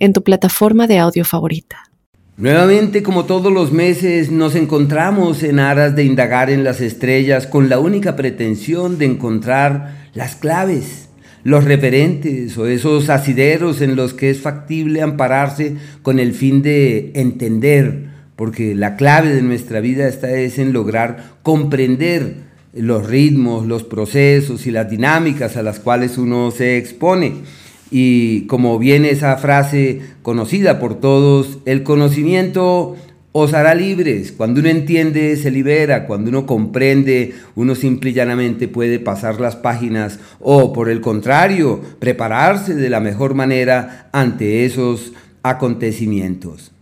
en tu plataforma de audio favorita. Nuevamente, como todos los meses, nos encontramos en aras de indagar en las estrellas con la única pretensión de encontrar las claves, los referentes o esos asideros en los que es factible ampararse con el fin de entender, porque la clave de nuestra vida está es en lograr comprender los ritmos, los procesos y las dinámicas a las cuales uno se expone. Y como viene esa frase conocida por todos, el conocimiento os hará libres. Cuando uno entiende, se libera. Cuando uno comprende, uno simple y llanamente puede pasar las páginas o, por el contrario, prepararse de la mejor manera ante esos acontecimientos.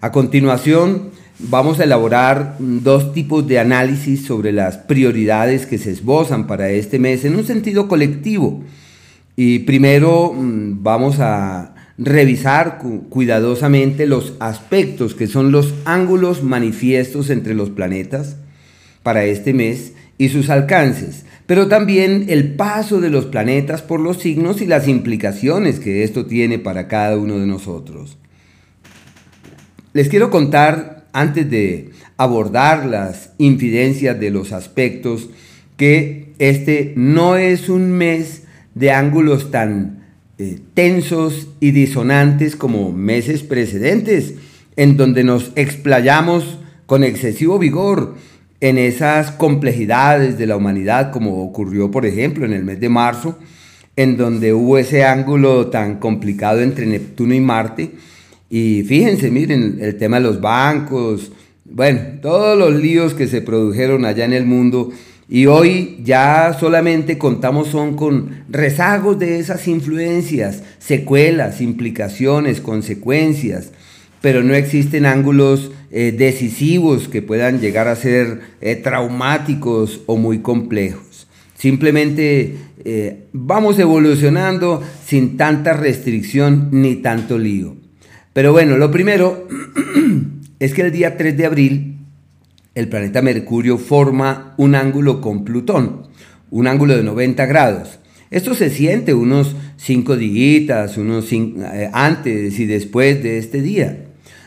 A continuación, vamos a elaborar dos tipos de análisis sobre las prioridades que se esbozan para este mes en un sentido colectivo. Y primero mm, vamos a revisar cuidadosamente los aspectos que son los ángulos manifiestos entre los planetas para este mes y sus alcances, pero también el paso de los planetas por los signos y las implicaciones que esto tiene para cada uno de nosotros. Les quiero contar, antes de abordar las infidencias de los aspectos, que este no es un mes de ángulos tan eh, tensos y disonantes como meses precedentes, en donde nos explayamos con excesivo vigor en esas complejidades de la humanidad, como ocurrió, por ejemplo, en el mes de marzo, en donde hubo ese ángulo tan complicado entre Neptuno y Marte. Y fíjense, miren, el tema de los bancos, bueno, todos los líos que se produjeron allá en el mundo y hoy ya solamente contamos son con rezagos de esas influencias, secuelas, implicaciones, consecuencias, pero no existen ángulos eh, decisivos que puedan llegar a ser eh, traumáticos o muy complejos. Simplemente eh, vamos evolucionando sin tanta restricción ni tanto lío. Pero bueno, lo primero es que el día 3 de abril el planeta Mercurio forma un ángulo con Plutón, un ángulo de 90 grados. Esto se siente unos 5 días, unos cinco, eh, antes y después de este día.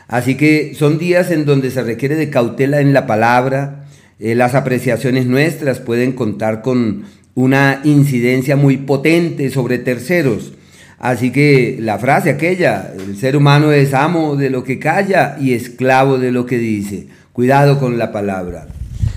Así que son días en donde se requiere de cautela en la palabra. Eh, las apreciaciones nuestras pueden contar con una incidencia muy potente sobre terceros. Así que la frase aquella, el ser humano es amo de lo que calla y esclavo de lo que dice. Cuidado con la palabra.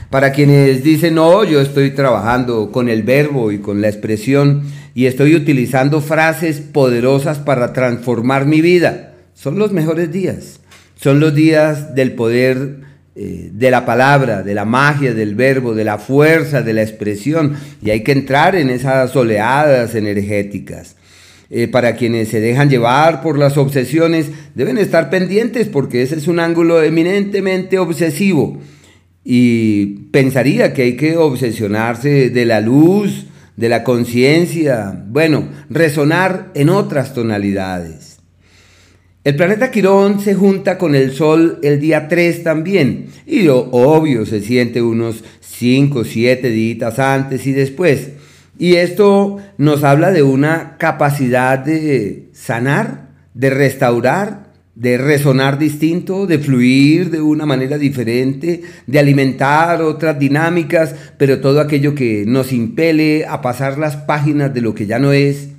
Para quienes dicen, no, yo estoy trabajando con el verbo y con la expresión y estoy utilizando frases poderosas para transformar mi vida, son los mejores días. Son los días del poder eh, de la palabra, de la magia del verbo, de la fuerza de la expresión. Y hay que entrar en esas oleadas energéticas. Eh, para quienes se dejan llevar por las obsesiones, deben estar pendientes porque ese es un ángulo eminentemente obsesivo. Y pensaría que hay que obsesionarse de la luz, de la conciencia, bueno, resonar en otras tonalidades. El planeta Quirón se junta con el Sol el día 3 también, y lo obvio se siente unos 5 o 7 días antes y después. Y esto nos habla de una capacidad de sanar, de restaurar, de resonar distinto, de fluir de una manera diferente, de alimentar otras dinámicas, pero todo aquello que nos impele a pasar las páginas de lo que ya no es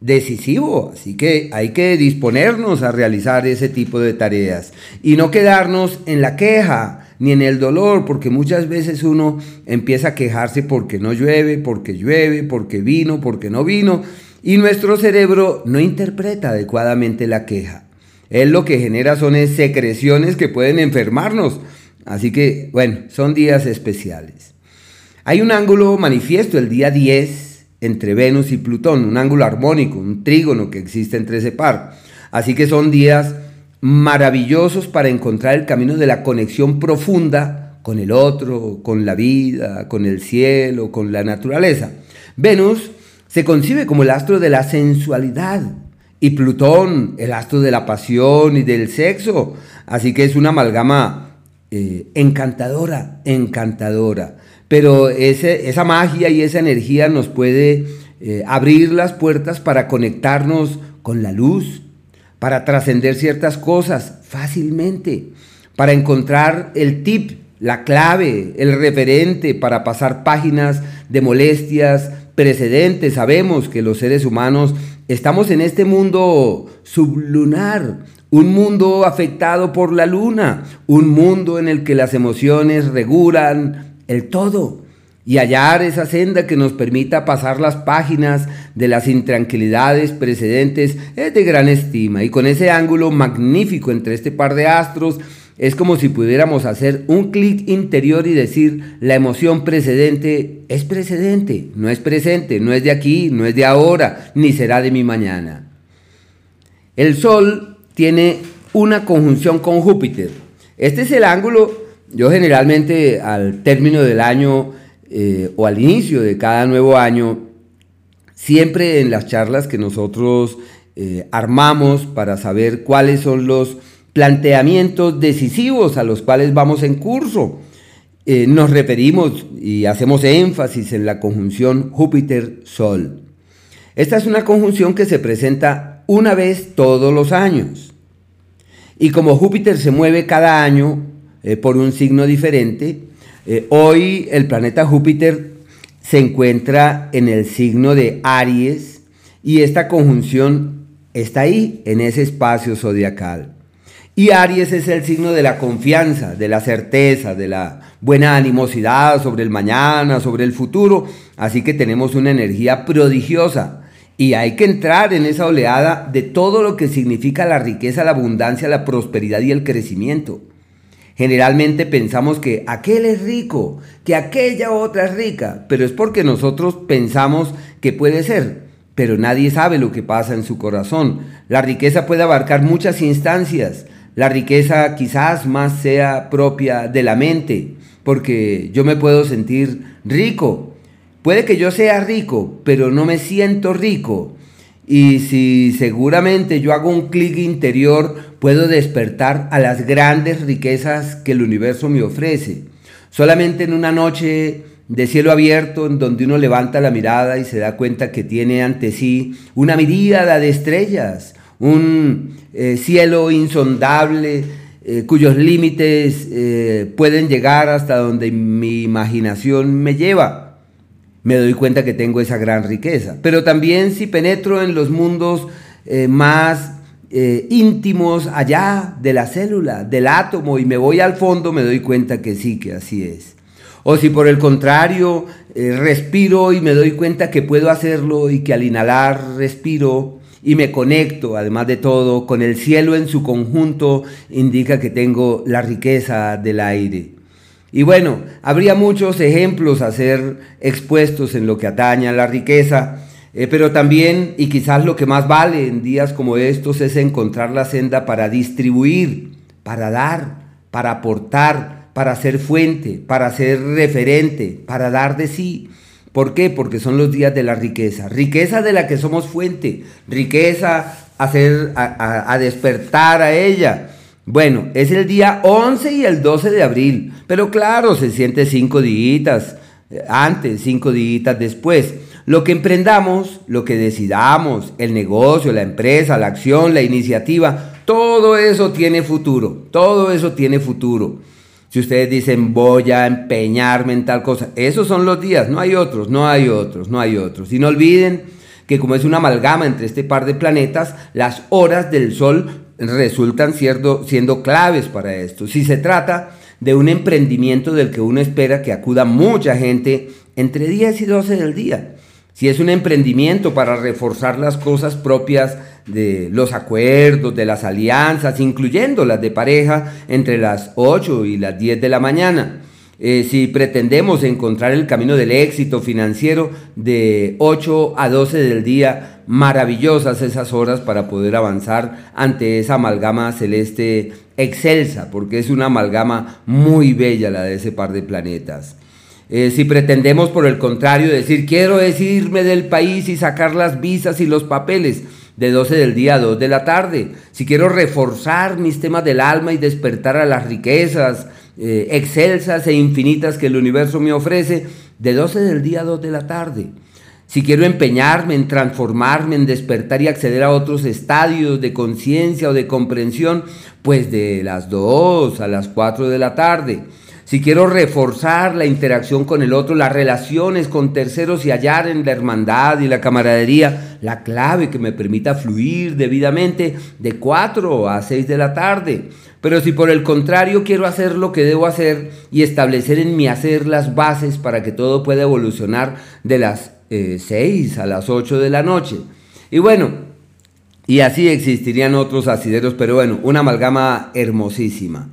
decisivo. Así que hay que disponernos a realizar ese tipo de tareas y no quedarnos en la queja, ni en el dolor, porque muchas veces uno empieza a quejarse porque no llueve, porque llueve, porque vino, porque no vino, y nuestro cerebro no interpreta adecuadamente la queja. Él lo que genera son secreciones que pueden enfermarnos. Así que, bueno, son días especiales. Hay un ángulo manifiesto el día 10 entre Venus y Plutón, un ángulo armónico, un trígono que existe entre ese par. Así que son días maravillosos para encontrar el camino de la conexión profunda con el otro, con la vida, con el cielo, con la naturaleza. Venus se concibe como el astro de la sensualidad y Plutón el astro de la pasión y del sexo. Así que es una amalgama eh, encantadora, encantadora. Pero esa magia y esa energía nos puede eh, abrir las puertas para conectarnos con la luz, para trascender ciertas cosas fácilmente, para encontrar el tip, la clave, el referente para pasar páginas de molestias precedentes. Sabemos que los seres humanos estamos en este mundo sublunar, un mundo afectado por la luna, un mundo en el que las emociones regulan el todo y hallar esa senda que nos permita pasar las páginas de las intranquilidades precedentes es de gran estima y con ese ángulo magnífico entre este par de astros es como si pudiéramos hacer un clic interior y decir la emoción precedente es precedente, no es presente, no es de aquí, no es de ahora, ni será de mi mañana. El Sol tiene una conjunción con Júpiter. Este es el ángulo, yo generalmente al término del año eh, o al inicio de cada nuevo año, siempre en las charlas que nosotros eh, armamos para saber cuáles son los planteamientos decisivos a los cuales vamos en curso, eh, nos referimos y hacemos énfasis en la conjunción Júpiter-Sol. Esta es una conjunción que se presenta una vez todos los años. Y como Júpiter se mueve cada año por un signo diferente, eh, hoy el planeta Júpiter se encuentra en el signo de Aries y esta conjunción está ahí, en ese espacio zodiacal. Y Aries es el signo de la confianza, de la certeza, de la buena animosidad sobre el mañana, sobre el futuro. Así que tenemos una energía prodigiosa y hay que entrar en esa oleada de todo lo que significa la riqueza, la abundancia, la prosperidad y el crecimiento. Generalmente pensamos que aquel es rico, que aquella otra es rica, pero es porque nosotros pensamos que puede ser, pero nadie sabe lo que pasa en su corazón. La riqueza puede abarcar muchas instancias. La riqueza quizás más sea propia de la mente, porque yo me puedo sentir rico, Puede que yo sea rico, pero no me siento rico. Y si seguramente yo hago un clic interior, puedo despertar a las grandes riquezas que el universo me ofrece. Solamente en una noche de cielo abierto, en donde uno levanta la mirada y se da cuenta que tiene ante sí una miríada de estrellas, un eh, cielo insondable, eh, cuyos límites eh, pueden llegar hasta donde mi imaginación me lleva me doy cuenta que tengo esa gran riqueza. Pero también si penetro en los mundos eh, más eh, íntimos allá de la célula, del átomo, y me voy al fondo, me doy cuenta que sí, que así es. O si por el contrario eh, respiro y me doy cuenta que puedo hacerlo y que al inhalar respiro y me conecto, además de todo, con el cielo en su conjunto, indica que tengo la riqueza del aire. Y bueno, habría muchos ejemplos a ser expuestos en lo que atañe a la riqueza, eh, pero también, y quizás lo que más vale en días como estos, es encontrar la senda para distribuir, para dar, para aportar, para ser fuente, para ser referente, para dar de sí. ¿Por qué? Porque son los días de la riqueza. Riqueza de la que somos fuente, riqueza a, hacer, a despertar a ella bueno, es el día 11 y el 12 de abril, pero claro, se siente cinco días eh, antes, cinco días después. Lo que emprendamos, lo que decidamos, el negocio, la empresa, la acción, la iniciativa, todo eso tiene futuro, todo eso tiene futuro. Si ustedes dicen voy a empeñarme en tal cosa, esos son los días, no hay otros, no hay otros, no hay otros. Y no olviden que como es una amalgama entre este par de planetas, las horas del Sol resultan siendo, siendo claves para esto. Si se trata de un emprendimiento del que uno espera que acuda mucha gente entre 10 y 12 del día. Si es un emprendimiento para reforzar las cosas propias de los acuerdos, de las alianzas, incluyendo las de pareja, entre las 8 y las 10 de la mañana. Eh, si pretendemos encontrar el camino del éxito financiero de 8 a 12 del día, maravillosas esas horas para poder avanzar ante esa amalgama celeste excelsa, porque es una amalgama muy bella la de ese par de planetas. Eh, si pretendemos, por el contrario, decir quiero es irme del país y sacar las visas y los papeles de 12 del día a 2 de la tarde, si quiero reforzar mis temas del alma y despertar a las riquezas, eh, excelsas e infinitas que el universo me ofrece de 12 del día a 2 de la tarde. Si quiero empeñarme en transformarme, en despertar y acceder a otros estadios de conciencia o de comprensión, pues de las 2 a las 4 de la tarde. Si quiero reforzar la interacción con el otro, las relaciones con terceros y hallar en la hermandad y la camaradería la clave que me permita fluir debidamente de 4 a 6 de la tarde. Pero si por el contrario quiero hacer lo que debo hacer y establecer en mi hacer las bases para que todo pueda evolucionar de las 6 eh, a las 8 de la noche. Y bueno, y así existirían otros asideros, pero bueno, una amalgama hermosísima.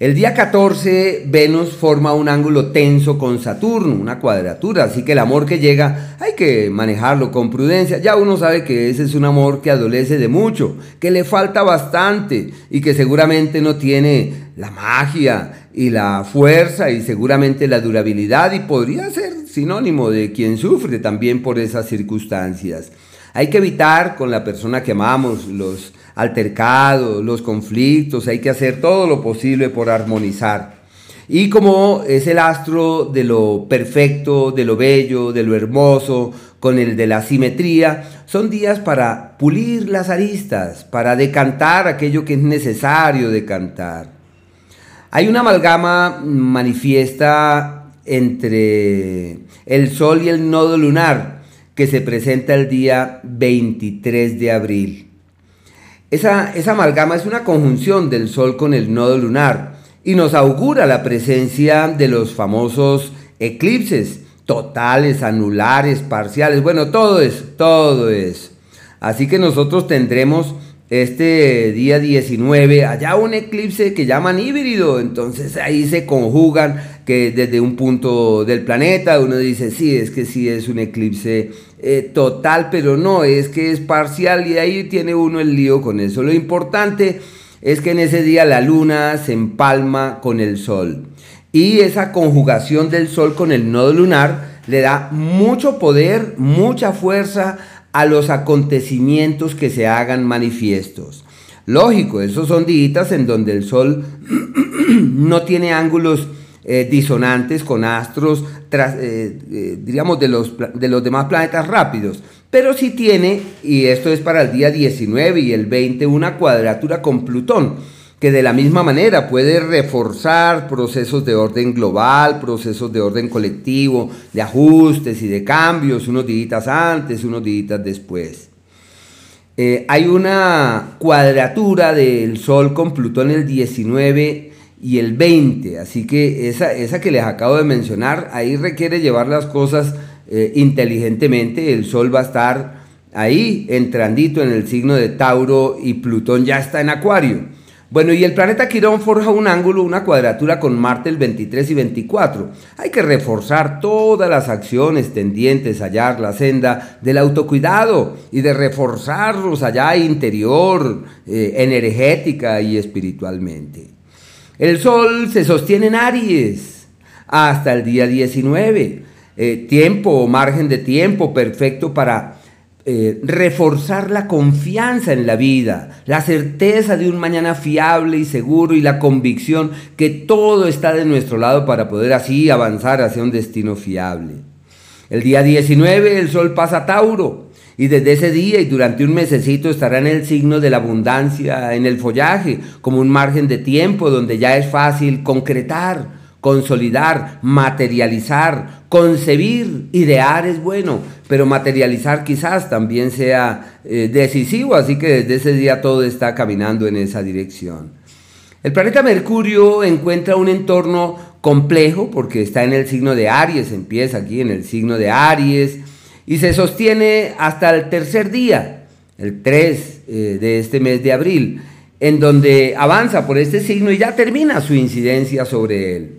El día 14 Venus forma un ángulo tenso con Saturno, una cuadratura, así que el amor que llega hay que manejarlo con prudencia. Ya uno sabe que ese es un amor que adolece de mucho, que le falta bastante y que seguramente no tiene la magia y la fuerza y seguramente la durabilidad y podría ser sinónimo de quien sufre también por esas circunstancias. Hay que evitar con la persona que amamos los altercados, los conflictos, hay que hacer todo lo posible por armonizar. Y como es el astro de lo perfecto, de lo bello, de lo hermoso, con el de la simetría, son días para pulir las aristas, para decantar aquello que es necesario decantar. Hay una amalgama manifiesta entre el Sol y el nodo lunar que se presenta el día 23 de abril. Esa, amalgama es una conjunción del Sol con el nodo lunar y nos augura la presencia de los famosos eclipses totales, anulares, parciales, bueno, todo es, todo es. Así que nosotros tendremos este día 19, allá un eclipse que llaman híbrido, entonces ahí se conjugan que desde un punto del planeta uno dice, sí, es que sí es un eclipse eh, total, pero no, es que es parcial y ahí tiene uno el lío con eso. Lo importante es que en ese día la luna se empalma con el sol y esa conjugación del sol con el nodo lunar le da mucho poder, mucha fuerza, a los acontecimientos que se hagan manifiestos. Lógico, esos son días en donde el Sol no tiene ángulos eh, disonantes con astros, eh, eh, digamos, de los, de los demás planetas rápidos, pero sí tiene, y esto es para el día 19 y el 20, una cuadratura con Plutón que de la misma manera puede reforzar procesos de orden global, procesos de orden colectivo, de ajustes y de cambios, unos días antes, unos días después. Hay una cuadratura del Sol con Plutón el 19 y el 20, así que esa, esa que les acabo de mencionar, ahí requiere llevar las cosas eh, inteligentemente, el Sol va a estar ahí entrandito en el signo de Tauro y Plutón ya está en Acuario. Bueno, y el planeta Quirón forja un ángulo, una cuadratura con Marte el 23 y 24. Hay que reforzar todas las acciones tendientes a hallar la senda del autocuidado y de reforzarlos allá interior, eh, energética y espiritualmente. El Sol se sostiene en Aries hasta el día 19. Eh, tiempo o margen de tiempo perfecto para eh, reforzar la confianza en la vida, la certeza de un mañana fiable y seguro y la convicción que todo está de nuestro lado para poder así avanzar hacia un destino fiable. El día 19 el sol pasa a Tauro y desde ese día y durante un mesecito estará en el signo de la abundancia, en el follaje, como un margen de tiempo donde ya es fácil concretar, consolidar, materializar, concebir, idear es bueno, pero materializar quizás también sea eh, decisivo, así que desde ese día todo está caminando en esa dirección. El planeta Mercurio encuentra un entorno complejo porque está en el signo de Aries, empieza aquí en el signo de Aries y se sostiene hasta el tercer día, el 3 eh, de este mes de abril, en donde avanza por este signo y ya termina su incidencia sobre él.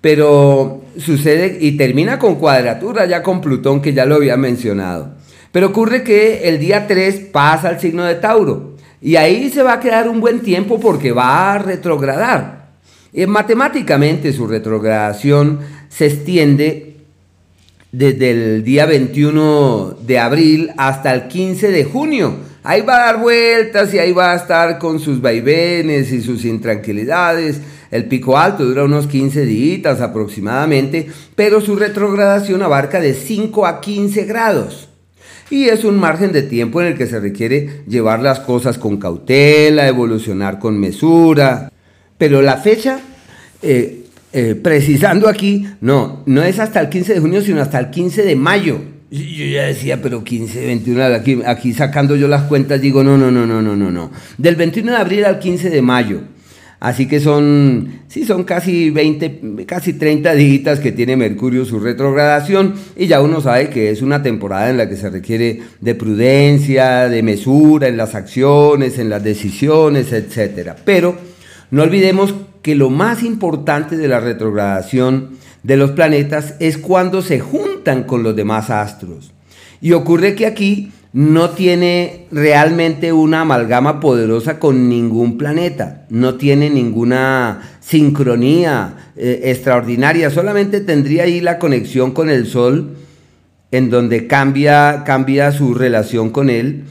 Pero sucede y termina con cuadratura ya con Plutón que ya lo había mencionado. Pero ocurre que el día 3 pasa al signo de Tauro y ahí se va a quedar un buen tiempo porque va a retrogradar. Y matemáticamente su retrogradación se extiende desde el día 21 de abril hasta el 15 de junio. Ahí va a dar vueltas y ahí va a estar con sus vaivenes y sus intranquilidades. El pico alto dura unos 15 días aproximadamente, pero su retrogradación abarca de 5 a 15 grados. Y es un margen de tiempo en el que se requiere llevar las cosas con cautela, evolucionar con mesura. Pero la fecha eh, eh, precisando aquí, no, no es hasta el 15 de junio, sino hasta el 15 de mayo. Yo ya decía, pero 15, 21, aquí, aquí sacando yo las cuentas, digo, no, no, no, no, no, no, no. Del 21 de abril al 15 de mayo. Así que son, sí, son casi 20, casi 30 días que tiene Mercurio su retrogradación y ya uno sabe que es una temporada en la que se requiere de prudencia, de mesura en las acciones, en las decisiones, etc. Pero no olvidemos que lo más importante de la retrogradación de los planetas es cuando se juntan con los demás astros. Y ocurre que aquí no tiene realmente una amalgama poderosa con ningún planeta, no tiene ninguna sincronía eh, extraordinaria, solamente tendría ahí la conexión con el Sol, en donde cambia, cambia su relación con él.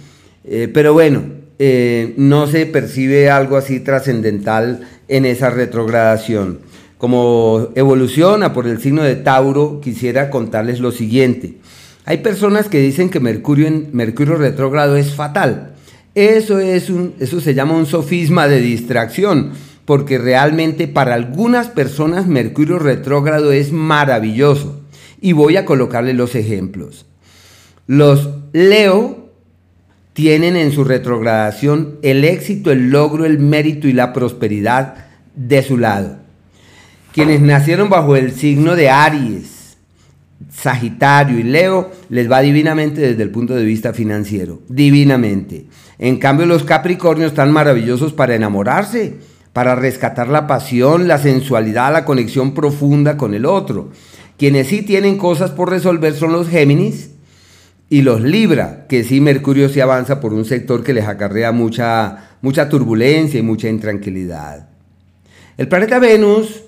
Eh, pero bueno, eh, no se percibe algo así trascendental en esa retrogradación. Como evoluciona por el signo de Tauro, quisiera contarles lo siguiente. Hay personas que dicen que Mercurio en Mercurio retrógrado es fatal. Eso es un eso se llama un sofisma de distracción, porque realmente para algunas personas Mercurio retrógrado es maravilloso. Y voy a colocarle los ejemplos. Los Leo tienen en su retrogradación el éxito, el logro, el mérito y la prosperidad de su lado. Quienes nacieron bajo el signo de Aries, Sagitario y Leo, les va divinamente desde el punto de vista financiero, divinamente. En cambio, los Capricornios están maravillosos para enamorarse, para rescatar la pasión, la sensualidad, la conexión profunda con el otro. Quienes sí tienen cosas por resolver son los Géminis, y los Libra, que sí Mercurio se avanza por un sector que les acarrea mucha, mucha turbulencia y mucha intranquilidad. El planeta Venus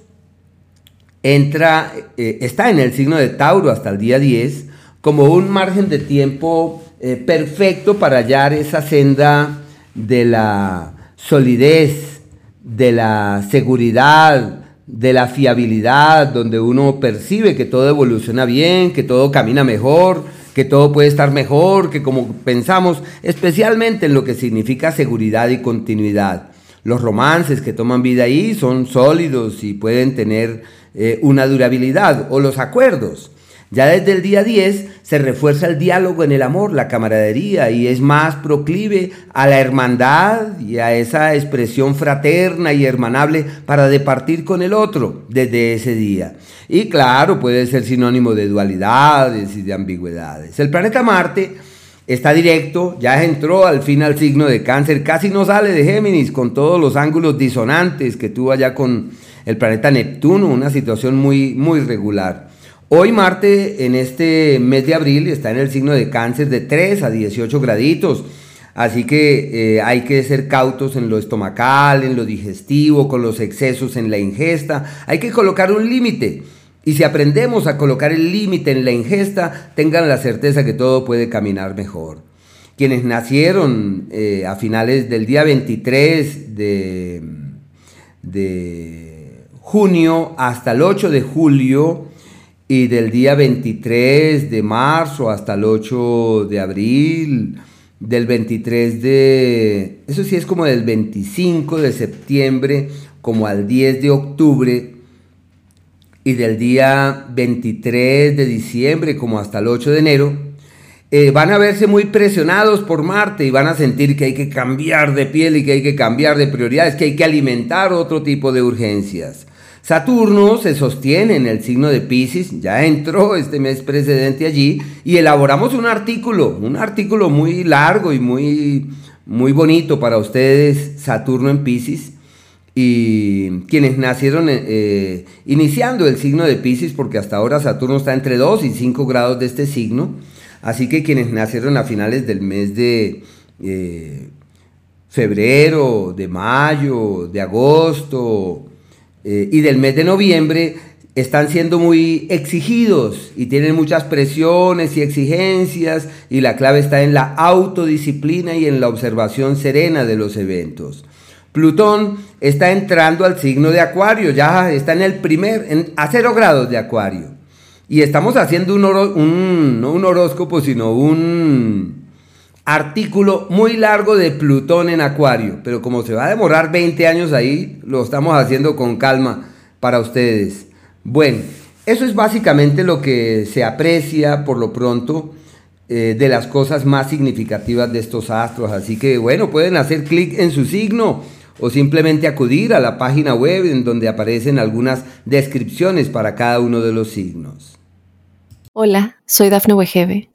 entra, eh, está en el signo de Tauro hasta el día 10 como un margen de tiempo eh, perfecto para hallar esa senda de la solidez, de la seguridad, de la fiabilidad, donde uno percibe que todo evoluciona bien, que todo camina mejor, que todo puede estar mejor, que como pensamos, especialmente en lo que significa seguridad y continuidad. Los romances que toman vida ahí son sólidos y pueden tener eh, una durabilidad, o los acuerdos. Ya desde el día 10 se refuerza el diálogo en el amor, la camaradería, y es más proclive a la hermandad y a esa expresión fraterna y hermanable para departir con el otro desde ese día. Y claro, puede ser sinónimo de dualidades y de ambigüedades. El planeta Marte está directo, ya entró al fin al signo de cáncer, casi no sale de Géminis con todos los ángulos disonantes que tuvo allá con el planeta Neptuno, una situación muy, muy regular. Hoy Marte en este mes de abril está en el signo de cáncer de 3 a 18 graditos. Así que eh, hay que ser cautos en lo estomacal, en lo digestivo, con los excesos en la ingesta. Hay que colocar un límite. Y si aprendemos a colocar el límite en la ingesta, tengan la certeza que todo puede caminar mejor. Quienes nacieron eh, a finales del día 23 de, de junio hasta el 8 de julio, y del día 23 de marzo hasta el 8 de abril, del 23 de, eso sí es como del 25 de septiembre como al 10 de octubre y del día 23 de diciembre como hasta el 8 de enero, eh, van a verse muy presionados por Marte y van a sentir que hay que cambiar de piel y que hay que cambiar de prioridades, que hay que alimentar otro tipo de urgencias. Saturno se sostiene en el signo de Pisces, ya entró este mes precedente allí y elaboramos un artículo, un artículo muy largo y muy, muy bonito para ustedes, Saturno en Pisces. y quienes nacieron eh, eh, iniciando el signo de Pisces, porque hasta ahora Saturno está entre 2 y 5 grados de este signo, así que quienes nacieron a finales del mes de eh, febrero, de mayo, de agosto y del mes de noviembre, están siendo muy exigidos y tienen muchas presiones y exigencias y la clave está en la autodisciplina y en la observación serena de los eventos. Plutón está entrando al signo de Acuario, ya está en el primer, a cero grados de Acuario. Y estamos haciendo un, no un horóscopo, sino un artículo muy largo de Plutón en Acuario. Pero como se va a demorar 20 años ahí, lo estamos haciendo con calma para ustedes. Bueno, eso es básicamente lo que se aprecia por lo pronto eh, de las cosas más significativas de estos astros. Así que bueno, pueden hacer clic en su signo o simplemente acudir a la página web en donde aparecen algunas descripciones para cada uno de los signos. Hola, soy Dafne Wegebe